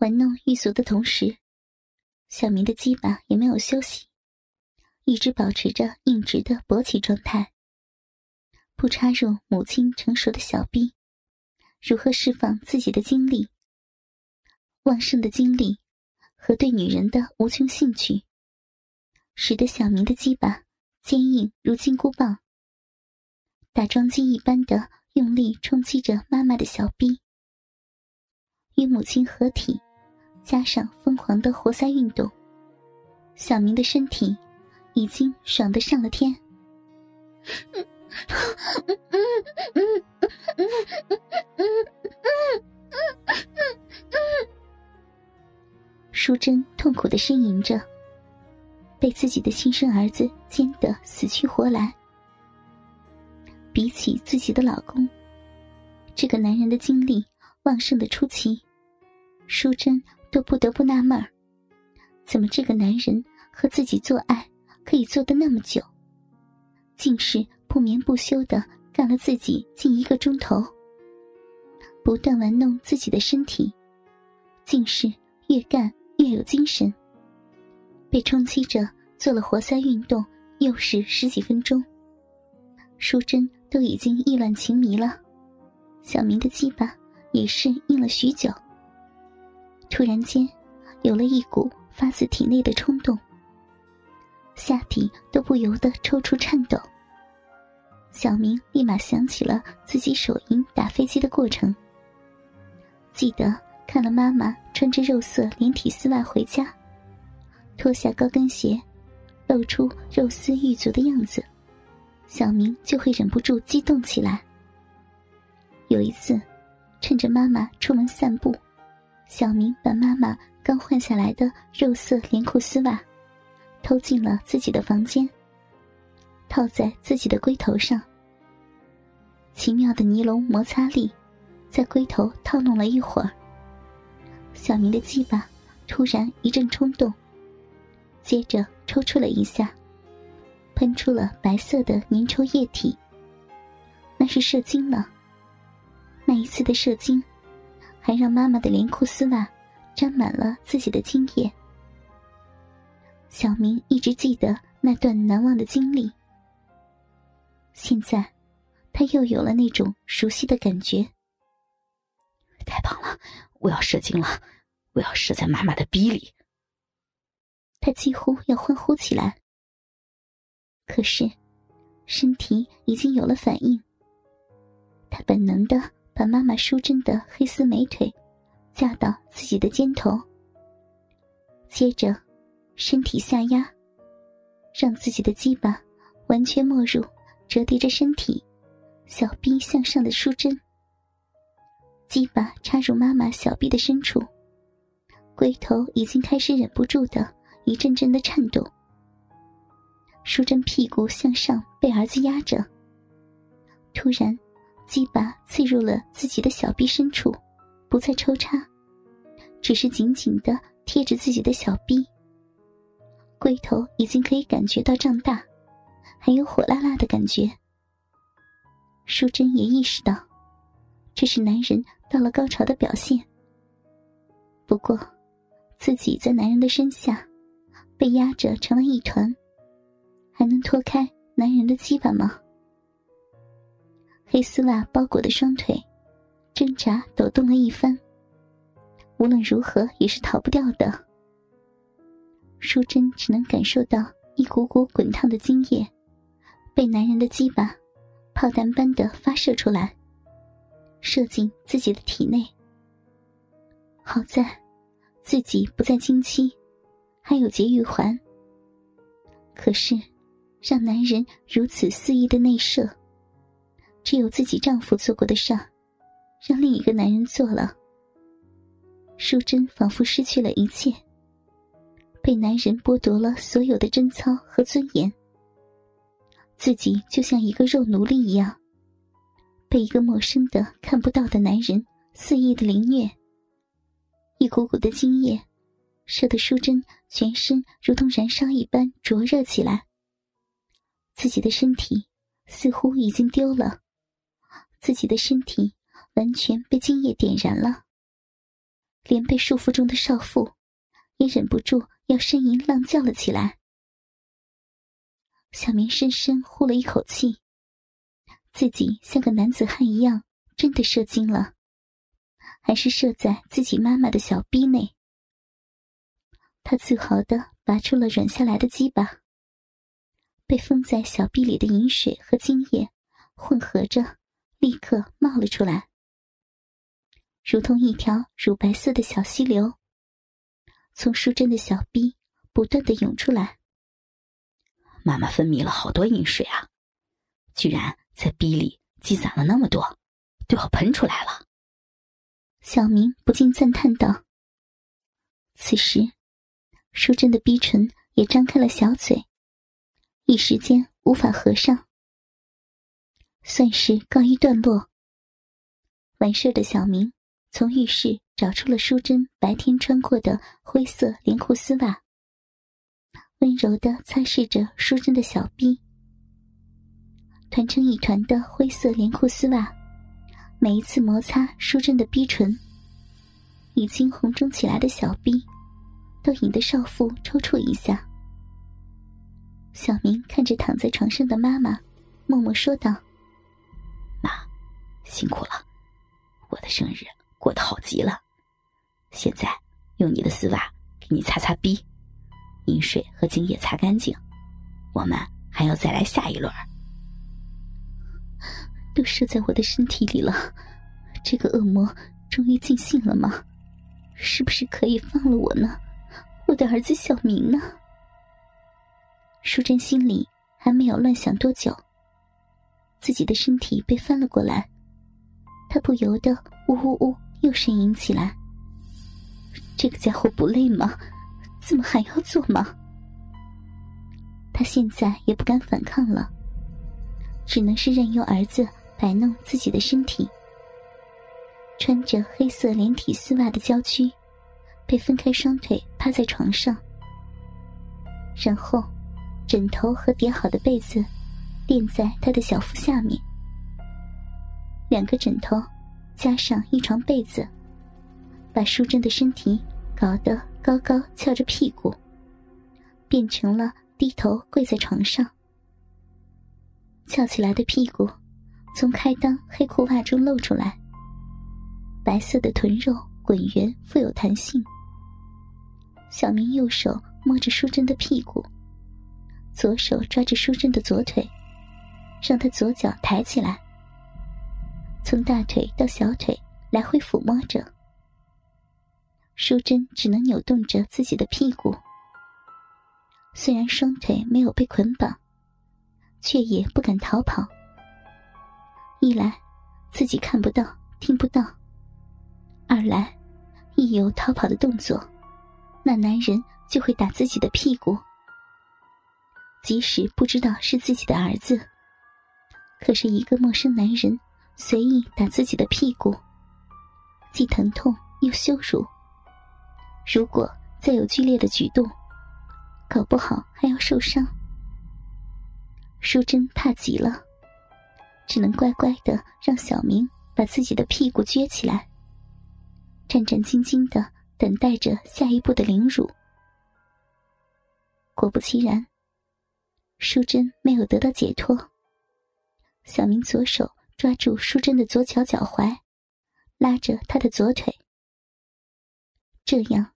玩弄玉足的同时，小明的鸡巴也没有休息，一直保持着硬直的勃起状态。不插入母亲成熟的小臂，如何释放自己的精力？旺盛的精力和对女人的无穷兴趣，使得小明的鸡巴坚硬如金箍棒，打桩机一般的用力冲击着妈妈的小臂。与母亲合体，加上疯狂的活塞运动，小明的身体已经爽得上了天。淑珍痛苦的呻吟着，被自己的亲生儿子奸得死去活来。比起自己的老公，这个男人的精力旺盛的出奇，淑珍都不得不纳闷：怎么这个男人和自己做爱可以做的那么久？竟是不眠不休的干了自己近一个钟头，不断玩弄自己的身体，竟是越干越有精神。被冲击着做了活塞运动，又是十几分钟，淑珍都已经意乱情迷了。小明的鸡巴也是硬了许久，突然间有了一股发自体内的冲动。下体都不由得抽搐颤抖。小明立马想起了自己手淫打飞机的过程，记得看了妈妈穿着肉色连体丝袜回家，脱下高跟鞋，露出肉丝玉足的样子，小明就会忍不住激动起来。有一次，趁着妈妈出门散步，小明把妈妈刚换下来的肉色连裤丝袜。偷进了自己的房间，套在自己的龟头上。奇妙的尼龙摩擦力，在龟头套弄了一会儿。小明的鸡巴突然一阵冲动，接着抽搐了一下，喷出了白色的粘稠液体。那是射精了。那一次的射精，还让妈妈的连裤丝袜沾满了自己的精液。小明一直记得那段难忘的经历。现在，他又有了那种熟悉的感觉。太棒了！我要射精了！我要射在妈妈的逼里！他几乎要欢呼起来。可是，身体已经有了反应。他本能的把妈妈淑珍的黑丝美腿架到自己的肩头，接着。身体下压，让自己的鸡巴完全没入折叠着身体、小臂向上的淑贞。鸡巴插入妈妈小臂的深处，龟头已经开始忍不住的一阵阵的颤动。淑贞屁股向上被儿子压着，突然，鸡巴刺入了自己的小臂深处，不再抽插，只是紧紧的贴着自己的小臂。龟头已经可以感觉到胀大，还有火辣辣的感觉。淑珍也意识到，这是男人到了高潮的表现。不过，自己在男人的身下，被压着成了一团，还能脱开男人的鸡巴吗？黑丝袜包裹的双腿，挣扎抖动了一番，无论如何也是逃不掉的。淑珍只能感受到一股股滚烫的精液，被男人的鸡巴炮弹般的发射出来，射进自己的体内。好在自己不再经期，还有节育环。可是，让男人如此肆意的内射，只有自己丈夫做过的事儿，让另一个男人做了。淑珍仿佛失去了一切。被男人剥夺了所有的贞操和尊严，自己就像一个肉奴隶一样，被一个陌生的、看不到的男人肆意的凌虐。一股股的精液，射得淑贞全身如同燃烧一般灼热起来。自己的身体似乎已经丢了，自己的身体完全被精液点燃了。连被束缚中的少妇也忍不住要呻吟浪叫了起来。小明深深呼了一口气，自己像个男子汉一样，真的射精了，还是射在自己妈妈的小逼内。他自豪的拔出了软下来的鸡巴，被封在小臂里的饮水和精液混合着，立刻冒了出来，如同一条乳白色的小溪流，从淑珍的小臂不断的涌出来。妈妈分泌了好多饮水啊，居然在逼里积攒了那么多，都要喷出来了。小明不禁赞叹道：“此时。”淑珍的逼唇也张开了小嘴，一时间无法合上，算是告一段落。完事的小明从浴室找出了淑珍白天穿过的灰色连裤丝袜，温柔的擦拭着淑珍的小臂。团成一团的灰色连裤丝袜，每一次摩擦淑珍的逼唇，已经红肿起来的小臂。都引得少妇抽搐一下。小明看着躺在床上的妈妈，默默说道：“，辛苦了，我的生日过得好极了。现在用你的丝袜给你擦擦逼，饮水和精液擦干净，我们还要再来下一轮。都射在我的身体里了，这个恶魔终于尽兴了吗？是不是可以放了我呢？”我的儿子小明呢？淑珍心里还没有乱想多久，自己的身体被翻了过来，他不由得呜呜呜又呻吟起来。这个家伙不累吗？怎么还要做吗？他现在也不敢反抗了，只能是任由儿子摆弄自己的身体。穿着黑色连体丝袜的娇躯。被分开双腿趴在床上，然后枕头和叠好的被子垫在他的小腹下面，两个枕头加上一床被子，把淑珍的身体搞得高高翘着屁股，变成了低头跪在床上。翘起来的屁股从开裆黑裤袜中露出来，白色的臀肉滚圆富有弹性。小明右手摸着淑珍的屁股，左手抓着淑珍的左腿，让她左脚抬起来，从大腿到小腿来回抚摸着。淑珍只能扭动着自己的屁股，虽然双腿没有被捆绑，却也不敢逃跑。一来，自己看不到、听不到；二来，一有逃跑的动作。那男人就会打自己的屁股，即使不知道是自己的儿子，可是一个陌生男人随意打自己的屁股，既疼痛又羞辱。如果再有剧烈的举动，搞不好还要受伤。淑珍怕极了，只能乖乖的让小明把自己的屁股撅起来，战战兢兢的。等待着下一步的凌辱。果不其然，淑珍没有得到解脱。小明左手抓住淑珍的左脚脚踝，拉着她的左腿，这样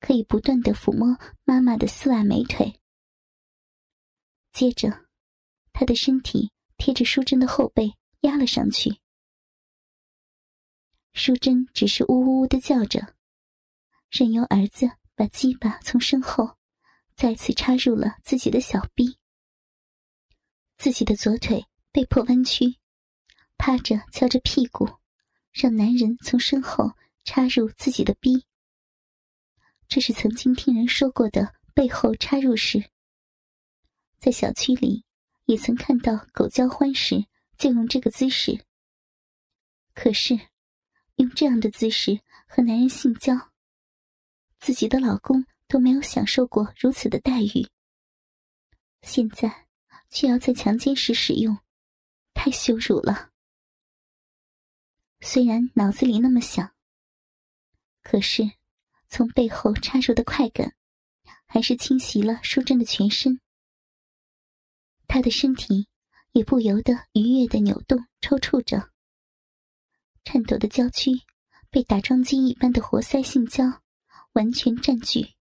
可以不断的抚摸妈妈的丝袜美腿。接着，他的身体贴着淑珍的后背压了上去。淑珍只是呜呜呜的叫着。任由儿子把鸡巴从身后再次插入了自己的小臂，自己的左腿被迫弯曲，趴着翘着屁股，让男人从身后插入自己的逼。这是曾经听人说过的背后插入式，在小区里也曾看到狗交欢时就用这个姿势。可是，用这样的姿势和男人性交。自己的老公都没有享受过如此的待遇，现在却要在强奸时使用，太羞辱了。虽然脑子里那么想，可是，从背后插入的快感，还是侵袭了淑珍的全身。她的身体也不由得愉悦的扭动、抽搐着，颤抖的娇躯被打桩机一般的活塞性交完全占据。